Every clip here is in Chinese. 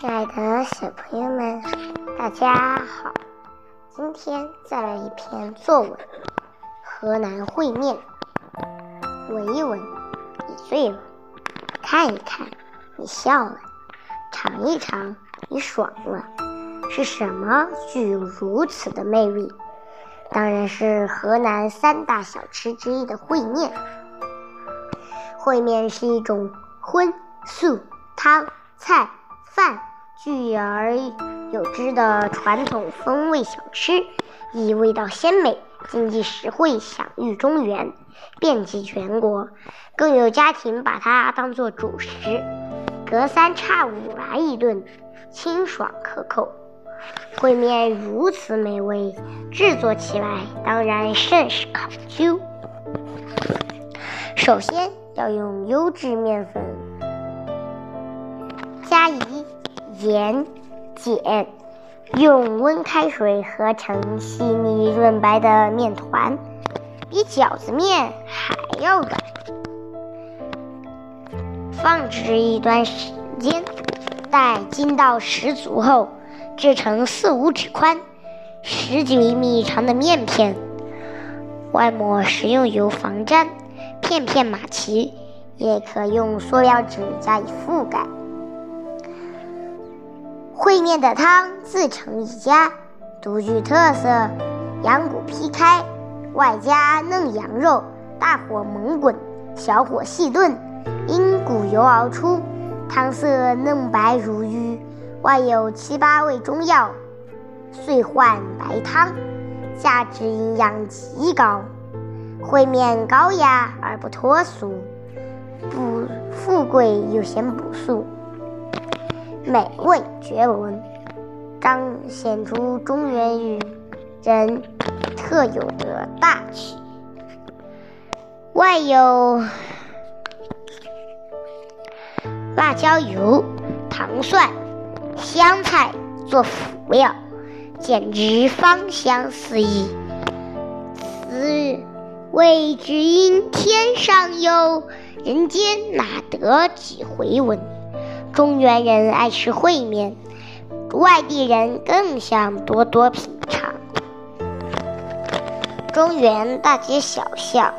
亲爱的小朋友们，大家好！今天再来一篇作文《河南烩面》，闻一闻，你醉了；看一看，你笑了；尝一尝，你爽了。是什么具有如此的魅力？当然是河南三大小吃之一的烩面。烩面是一种荤素汤菜饭。聚而有之的传统风味小吃，以味道鲜美、经济实惠享誉中原，遍及全国。更有家庭把它当做主食，隔三差五来一顿，清爽可口。烩面如此美味，制作起来当然甚是考究。首先要用优质面粉，加以。盐、碱，用温开水合成细腻润白的面团，比饺子面还要软。放置一段时间，待筋道十足后，制成四五指宽、十几厘米长的面片，外抹食用油防粘，片片码齐，也可用塑料纸加以覆盖。烩面的汤自成一家，独具特色。羊骨劈开，外加嫩羊肉，大火猛滚，小火细炖，因骨油熬出，汤色嫩白如玉，外有七八味中药，遂换白汤，价值营养极高。烩面高雅而不脱俗，不富贵又显朴素。美味绝伦，彰显出中原人特有的大气。外有辣椒油、糖蒜、香菜做辅料，简直芳香四溢。此味只因天上有，人间哪得几回闻？中原人爱吃烩面，外地人更想多多品尝。中原大街小巷，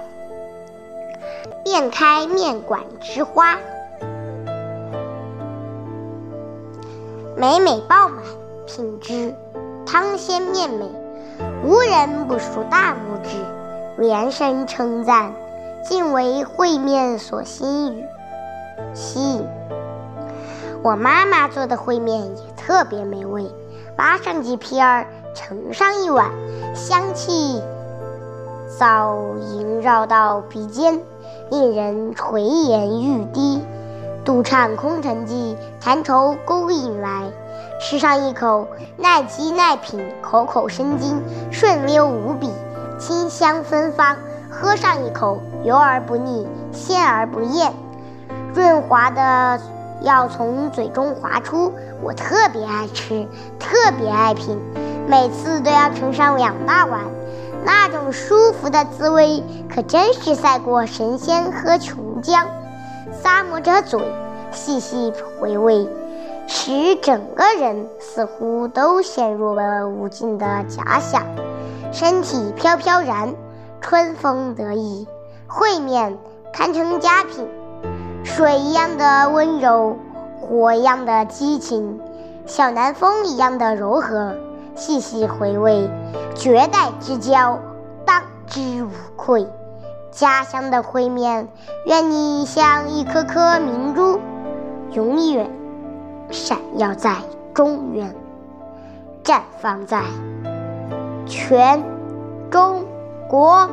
遍开面馆之花，每每爆满，品质汤鲜面美，无人不竖大拇指，连声称赞，尽为烩面所吸引。吸引。我妈妈做的烩面也特别美味，扒上几片儿，盛上一碗，香气早萦绕到鼻尖，令人垂涎欲滴，独唱空城计，馋愁勾引来。吃上一口，耐饥耐品，口口生津，顺溜无比，清香芬芳；喝上一口，油而不腻，鲜而不艳，润滑的。要从嘴中滑出，我特别爱吃，特别爱品，每次都要盛上两大碗，那种舒服的滋味，可真是赛过神仙喝琼浆。咂摸着嘴，细细回味，使整个人似乎都陷入了无尽的假想，身体飘飘然，春风得意。烩面堪称佳品。水一样的温柔，火一样的激情，小南风一样的柔和。细细回味，绝代之交，当之无愧。家乡的烩面，愿你像一颗颗明珠，永远闪耀在中原，绽放在全中国。